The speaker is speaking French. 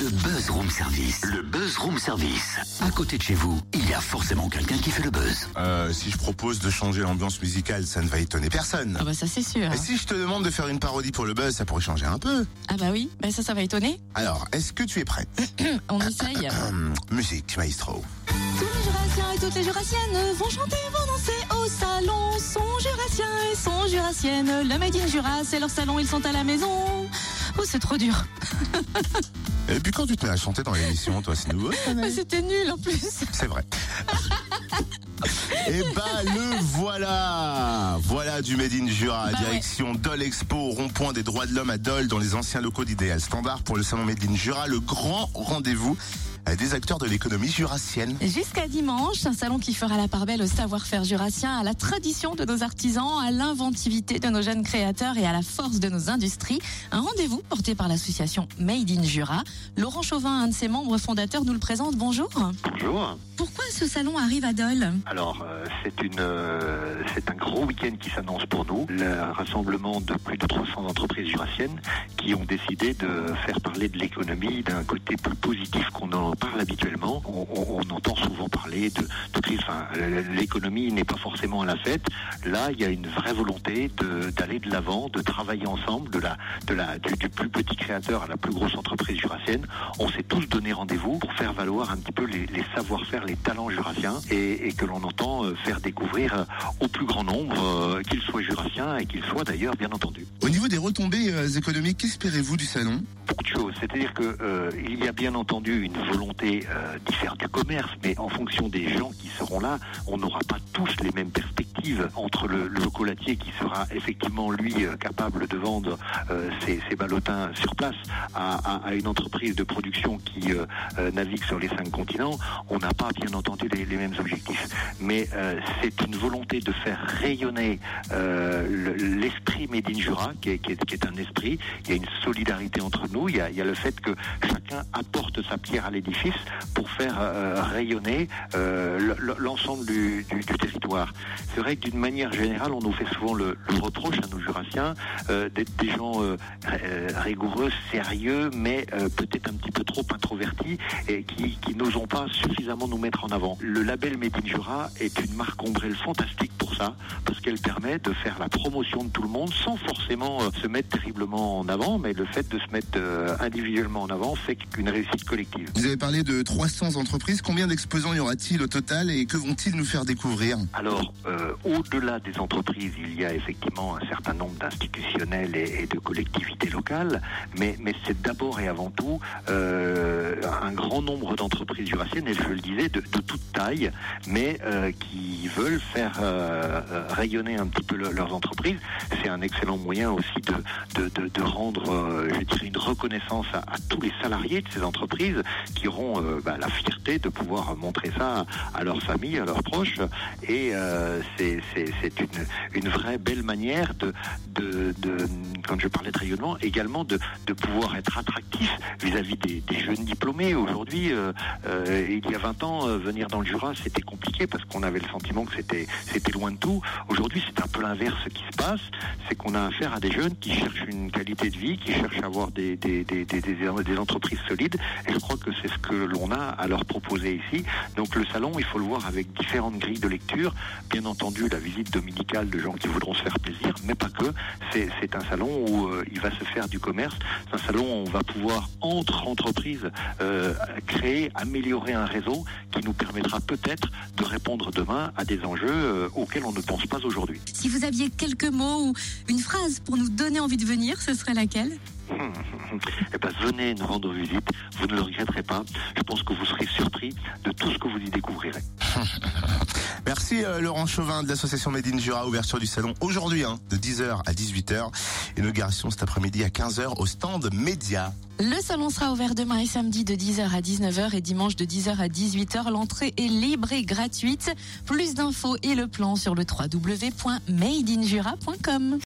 Le Buzz Room Service. Le Buzz Room Service. À côté de chez vous, il y a forcément quelqu'un qui fait le buzz. Euh, si je propose de changer l'ambiance musicale, ça ne va étonner personne. Ah bah ça c'est sûr. Et si je te demande de faire une parodie pour le buzz, ça pourrait changer un peu. Ah bah oui, bah ça ça va étonner. Alors, est-ce que tu es prête On essaye. Musique, maestro. Tous les Jurassiens et toutes les Jurassiennes vont chanter, vont danser au salon. Sont Jurassiens et sont Jurassiennes. Le Made in Jura, c'est leur salon, ils sont à la maison. Oh, c'est trop dur. Et puis quand tu te mets à chanter dans l'émission, toi, c'est nouveau. C'était nul en plus. C'est vrai. Et bah le voilà Voilà du Made in Jura, Bah ouais. direction Dole Expo, rond-point des droits de l'homme à Dole, dans les anciens locaux d'Idéal Standard pour le salon Made in Jura, le grand rendez-vous euh, des acteurs de l'économie jurassienne. Jusqu'à dimanche, un salon qui fera la part belle au savoir-faire jurassien, à la tradition de nos artisans, à l'inventivité de nos jeunes créateurs et à la force de nos industries. Un rendez-vous porté par l'association Made in Jura. Laurent Chauvin, un de ses membres fondateurs, nous le présente. Bonjour. Bonjour. Pourquoi ce salon arrive à Dole? Alors, euh, c'est une, euh, c'est un gros week-end qui s'annonce pour nous. Le rassemblement de plus de 300 entreprises jurassiennes qui ont décidé de faire parler de l'économie d'un côté plus positif qu'on en parle habituellement. On, on- on entend souvent parler de l'économie n'est pas forcément à la fête. Là, il y a une vraie volonté d'aller de l'avant, de travailler ensemble, de la, de la, du, du plus petit créateur à la plus grosse entreprise jurassienne. On s'est tous donné rendez-vous pour faire valoir un petit peu les, les savoir-faire, les talents jurassiens et, et que l'on entend euh, faire découvrir euh, au plus grand nombre, euh, qu'ils soient jurassiens et qu'ils soient d'ailleurs, bien entendu. Au niveau des retombées économiques, qu'espérez-vous du salon? Beaucoup de choses. C'est-à-dire que euh, il y a bien entendu une volonté euh, d'y faire du commerce, mais en fonction des gens qui seront là, on n'aura pas tous les mêmes perspectives entre le, le chocolatier qui sera effectivement lui euh, capable de vendre euh, ses, ses ballotins sur place à, une entreprise de production qui euh, euh, navigue sur les cinq continents. On n'a pas bien entendu les, mêmes objectifs, mais c'est une volonté de faire rayonner le- l'esprit Made Jura, qui est, un esprit. Il y a une solidarité entre nous. Il y a, le fait que chacun apporte sa pierre à l'édifice pour faire rayonner euh, l'ensemble du, du- du territoire. C'est vrai que d'une manière générale, on nous fait souvent le, le reproche à nos Jurassiens euh, d'être des gens euh, euh, rigoureux, sérieux, mais euh, peut-être un petit peu trop introvertis et qui, qui n'osons pas suffisamment nous mettre en avant. Le label Made in Jura est une marque ombrelle fantastique pour ça, parce qu'elle permet de faire la promotion de tout le monde sans forcément se mettre terriblement en avant, mais le fait de se mettre individuellement en avant fait qu'une réussite collective. Vous avez parlé de 300 entreprises, combien d'exposants y aura-t-il au total et que vont-ils nous faire découvrir Alors, euh, au-delà des entreprises, il y a effectivement un certain nombre d'institutionnels et, de collectivités locales, mais, c'est d'abord et avant tout euh, un grand nombre d'entreprises jurassiennes, et je le disais, de, de toute taille, mais euh, qui veulent faire rayonner un petit peu le- leurs entreprises. C'est un excellent moyen aussi de, rendre, je dirais, une reconnaissance à, tous les salariés de ces entreprises qui auront bah, la fierté de pouvoir montrer ça à leur famille, à leurs proches. Et euh, c'est une, vraie belle manière de, quand je parlais de rayonnement, également de, pouvoir être attractif vis-à-vis des, jeunes diplômés. Aujourd'hui, euh, euh, il y a 20 ans, venir dans le Jura, c'était compliqué parce qu'on avait le sentiment que c'était loin de tout. Aujourd'hui, c'est un peu l'inverse qui se passe. C'est qu'on a affaire à des jeunes qui cherchent une qualité de vie, qui cherchent à avoir des, entreprises solides. Et je crois que c'est ce que l'on a à leur proposer ici. Le salon, il faut le voir avec différentes grilles de lecture. Bien entendu, la visite dominicale de gens qui voudront se faire plaisir, mais pas que. C'est c'est un salon où euh, il va se faire du commerce. C'est un salon où on va pouvoir, entre entreprises, euh, créer, améliorer un réseau qui nous permettra peut-être de répondre demain à des enjeux euh, auxquels on ne pense pas aujourd'hui. Si vous aviez quelques mots ou une phrase pour nous donner envie de venir, ce serait laquelle? Eh ben, venez nous rendre visite, vous ne le regretterez pas. Je pense que vous serez surpris de tout ce que vous y découvrirez. Merci euh, Laurent Chauvin de l'association Made in Jura, ouverture du salon aujourd'hui hein, de 10h à 18h. Inauguration cet après-midi à 15h au stand Média. Le salon sera ouvert demain et samedi de 10h à 19h et dimanche de 10h à 18h. L'entrée est libre et gratuite. Plus d'infos et le plan sur le www.madeinjura.com.